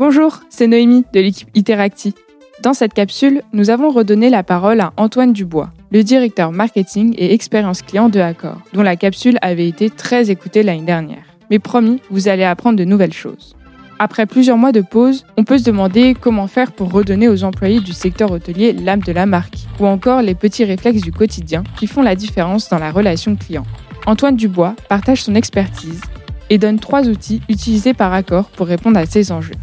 Bonjour, c'est Noémie de l'équipe Interacti. Dans cette capsule, nous avons redonné la parole à Antoine Dubois, le directeur marketing et expérience client de Accor, dont la capsule avait été très écoutée l'année dernière. Mais promis, vous allez apprendre de nouvelles choses. Après plusieurs mois de pause, on peut se demander comment faire pour redonner aux employés du secteur hôtelier l'âme de la marque, ou encore les petits réflexes du quotidien qui font la différence dans la relation client. Antoine Dubois partage son expertise et donne trois outils utilisés par Accor pour répondre à ces enjeux.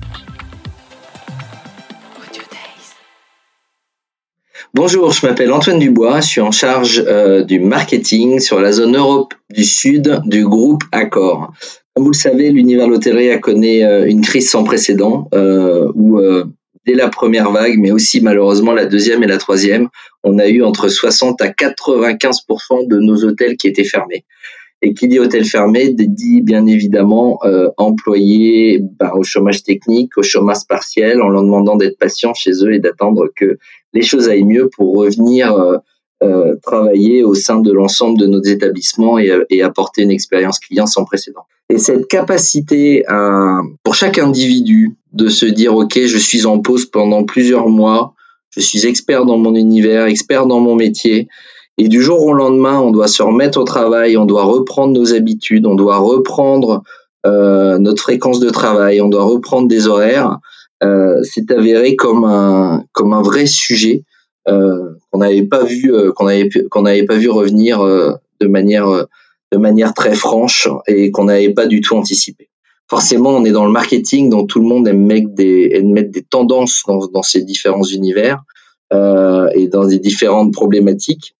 Bonjour, je m'appelle Antoine Dubois, je suis en charge euh, du marketing sur la zone Europe du Sud du groupe Accor. Comme vous le savez, l'univers l'hôtellerie a connu euh, une crise sans précédent euh, où dès la première vague, mais aussi malheureusement la deuxième et la troisième, on a eu entre 60 à 95% de nos hôtels qui étaient fermés. Et qui dit hôtel fermé dit bien évidemment euh, employés ben, au chômage technique, au chômage partiel, en leur demandant d'être patient chez eux et d'attendre que les choses aillent mieux pour revenir euh, euh, travailler au sein de l'ensemble de nos établissements et, et, apporter une expérience client sans précédent. Et cette capacité pour chaque individu de se dire, OK, je suis en pause pendant plusieurs mois, je suis expert dans mon univers, expert dans mon métier, et du jour au lendemain, on doit se remettre au travail, on doit reprendre nos habitudes, on doit reprendre euh, notre fréquence de travail, on doit reprendre des horaires. Euh, c'est avéré comme un comme un vrai sujet euh, qu'on n'avait pas vu euh, qu'on avait qu'on n'avait pas vu revenir euh, de manière de manière très franche et qu'on n'avait pas du tout anticipé. Forcément, on est dans le marketing, dont tout le monde aime mettre des, aime mettre des tendances dans, dans ces différents univers euh, et dans des différentes problématiques.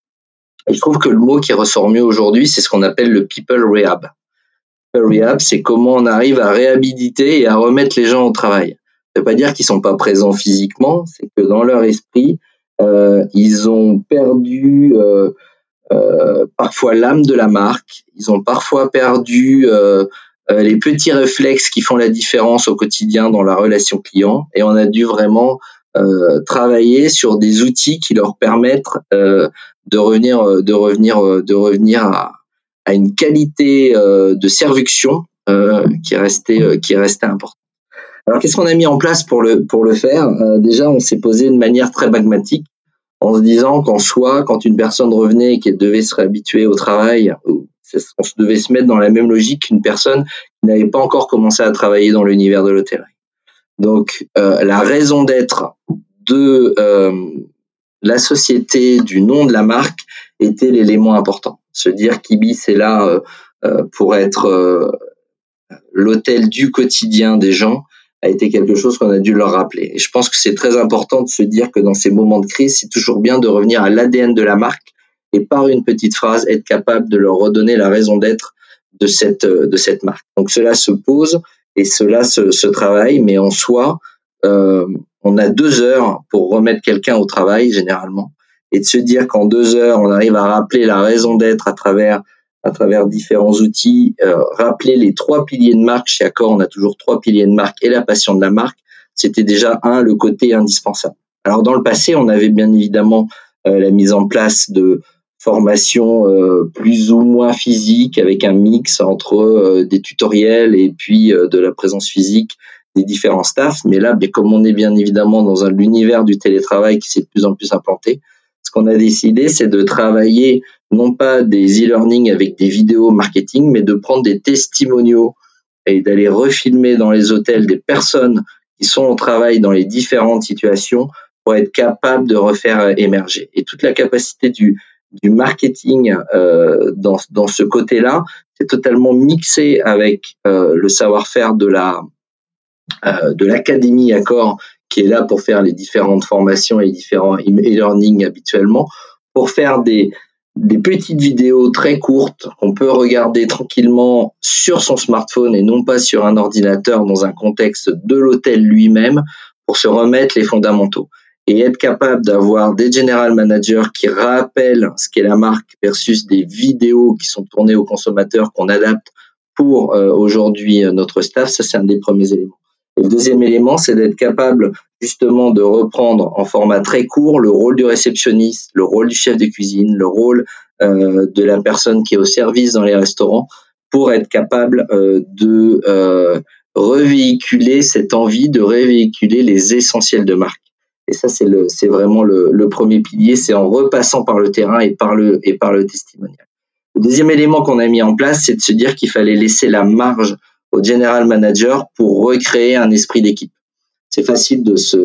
Je trouve que le mot qui ressort mieux aujourd'hui, c'est ce qu'on appelle le people rehab. People rehab, c'est comment on arrive à réhabiliter et à remettre les gens au travail. Ça veut pas dire qu'ils sont pas présents physiquement, c'est que dans leur esprit, euh, ils ont perdu euh, euh, parfois l'âme de la marque. Ils ont parfois perdu les petits réflexes qui font la différence au quotidien dans la relation client. Et on a dû vraiment travailler sur des outils qui leur permettent de revenir, de revenir, de revenir à, à une qualité de servuction qui restait, qui importante. Alors, qu'est-ce qu'on a mis en place pour le, pour le faire? Euh, Déjà, on s'est posé de manière très pragmatique en se disant qu'en soi, quand une personne revenait et qu'elle devait se réhabituer au travail, on devait se mettre dans la même logique qu'une personne qui n'avait pas encore commencé à travailler dans l'univers de l'hôtellerie. Donc, euh, la raison d'être de euh, la société, du nom de la marque, était l'élément important. Se dire qu'Ibis est là euh, pour être l'hôtel du quotidien des gens a été quelque chose qu'on a dû leur rappeler. Et je pense que c'est très important de se dire que dans ces moments de crise, c'est toujours bien de revenir à l'ADN de la marque et par une petite phrase être capable de leur redonner la raison d'être de cette de cette marque. Donc cela se pose et cela se, se travaille, mais en soi, euh, on a deux heures pour remettre quelqu'un au travail généralement et de se dire qu'en deux heures, on arrive à rappeler la raison d'être à travers à travers différents outils, euh, rappeler les trois piliers de marque. Chez Accor, on a toujours trois piliers de marque et la passion de la marque. C'était déjà un, le côté indispensable. Alors dans le passé, on avait bien évidemment euh, la mise en place de formations euh, plus ou moins physiques avec un mix entre euh, des tutoriels et puis euh, de la présence physique des différents staffs. Mais là, ben, comme on est bien évidemment dans un l'univers du télétravail qui s'est de plus en plus implanté, ce qu'on a décidé, c'est de travailler non pas des e-learning avec des vidéos marketing, mais de prendre des testimoniaux et d'aller refilmer dans les hôtels des personnes qui sont au travail dans les différentes situations pour être capable de refaire émerger. Et toute la capacité du, du marketing euh, dans, dans ce côté-là, c'est totalement mixé avec euh, le savoir-faire de la euh, de l'académie Accor qui est là pour faire les différentes formations et différents e-learning habituellement, pour faire des, des petites vidéos très courtes qu'on peut regarder tranquillement sur son smartphone et non pas sur un ordinateur dans un contexte de l'hôtel lui-même pour se remettre les fondamentaux et être capable d'avoir des general managers qui rappellent ce qu'est la marque versus des vidéos qui sont tournées aux consommateurs qu'on adapte pour euh, aujourd'hui euh, notre staff, ça c'est un des premiers éléments. Et le deuxième élément, c'est d'être capable justement de reprendre en format très court le rôle du réceptionniste, le rôle du chef de cuisine, le rôle euh, de la personne qui est au service dans les restaurants pour être capable de revéhiculer cette envie de revéhiculer les essentiels de marque. Et ça, c'est le, c'est vraiment le, le, premier pilier, c'est en repassant par le terrain et par le, et par le testimonial. Le deuxième élément qu'on a mis en place, c'est de se dire qu'il fallait laisser la marge au general manager pour recréer un esprit d'équipe. C'est facile de, se,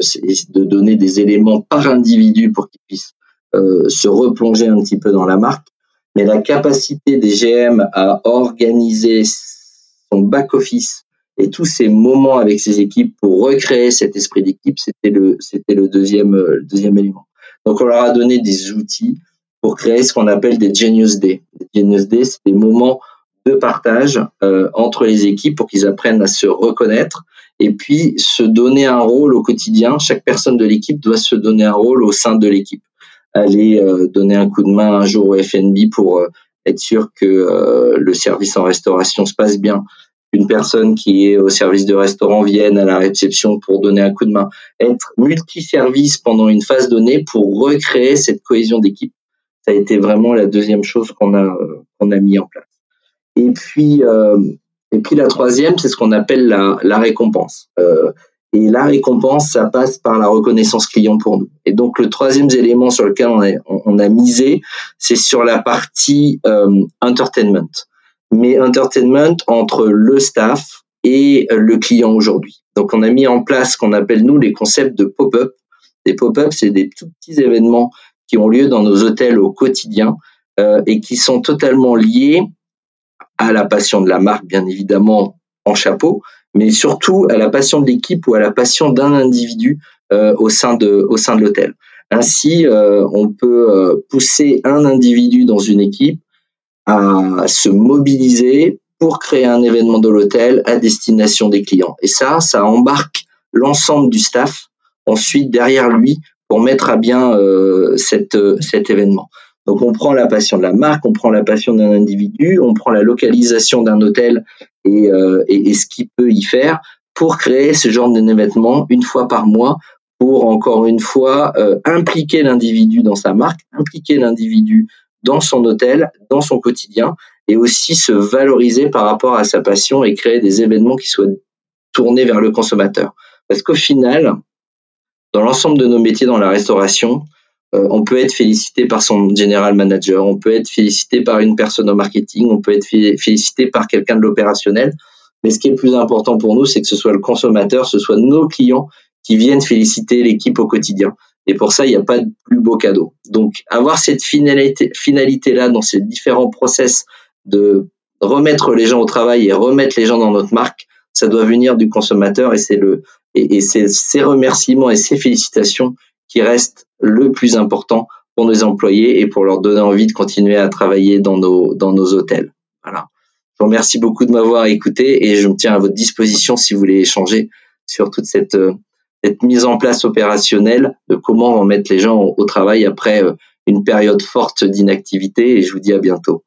de donner des éléments par individu pour qu'ils puissent euh, se replonger un petit peu dans la marque, mais la capacité des GM à organiser son back-office et tous ces moments avec ses équipes pour recréer cet esprit d'équipe, c'était le, c'était le deuxième, euh, deuxième élément. Donc, on leur a donné des outils pour créer ce qu'on appelle des Genius Day. Les Genius Day, c'est des moments de partage euh, entre les équipes pour qu'ils apprennent à se reconnaître et puis se donner un rôle au quotidien. Chaque personne de l'équipe doit se donner un rôle au sein de l'équipe. Aller euh, donner un coup de main un jour au FNB pour euh, être sûr que euh, le service en restauration se passe bien. Une personne qui est au service de restaurant vienne à la réception pour donner un coup de main. Être multiservice pendant une phase donnée pour recréer cette cohésion d'équipe. Ça a été vraiment la deuxième chose qu'on a, qu'on a mis en place. Et puis, euh, et puis la troisième, c'est ce qu'on appelle la, récompense. Euh, et la récompense, ça passe par la reconnaissance client pour nous. Et donc le troisième élément sur lequel on a, on a misé, c'est sur la partie euh, entertainment. Mais entertainment entre le staff et le client aujourd'hui. Donc on a mis en place ce qu'on appelle nous les concepts de pop-up. Les pop-up, c'est des tout petits événements qui ont lieu dans nos hôtels au quotidien euh, et qui sont totalement liés à la passion de la marque, bien évidemment, en chapeau, mais surtout à la passion de l'équipe ou à la passion d'un individu euh, au sein de, au sein de l'hôtel. Ainsi, euh, on peut euh, pousser un individu dans une équipe à se mobiliser pour créer un événement de l'hôtel à destination des clients. Et ça, ça embarque l'ensemble du staff ensuite derrière lui pour mettre à bien euh, cette, cet événement. Donc on prend la passion de la marque, on prend la passion d'un individu, on prend la localisation d'un hôtel et, euh, et, et, ce qu'il peut y faire pour créer ce genre d'événement une fois par mois pour encore une fois euh, impliquer l'individu dans sa marque, impliquer l'individu dans son hôtel, dans son quotidien et aussi se valoriser par rapport à sa passion et créer des événements qui soient tournés vers le consommateur. Parce qu'au final, dans l'ensemble de nos métiers dans la restauration, euh, on peut être félicité par son general manager, on peut être félicité par une personne au marketing, on peut être félicité par quelqu'un de l'opérationnel. Mais ce qui est plus important pour nous, c'est que ce soit le consommateur, ce soit nos clients qui viennent féliciter l'équipe au quotidien. Et pour ça, il n'y a pas de plus beau cadeau. Donc, avoir cette finalité, finalité-là dans ces différents process de remettre les gens au travail et remettre les gens dans notre marque, ça doit venir du consommateur et c'est le et, c'est ces remerciements et ces félicitations qui reste le plus important pour nos employés et pour leur donner envie de continuer à travailler dans nos, dans nos hôtels. Voilà. Je vous remercie beaucoup de m'avoir écouté et je me tiens à votre disposition si vous voulez échanger sur toute cette, euh, cette mise en place opérationnelle de comment mettre les gens au, travail après euh, une période forte d'inactivité et je vous dis à bientôt.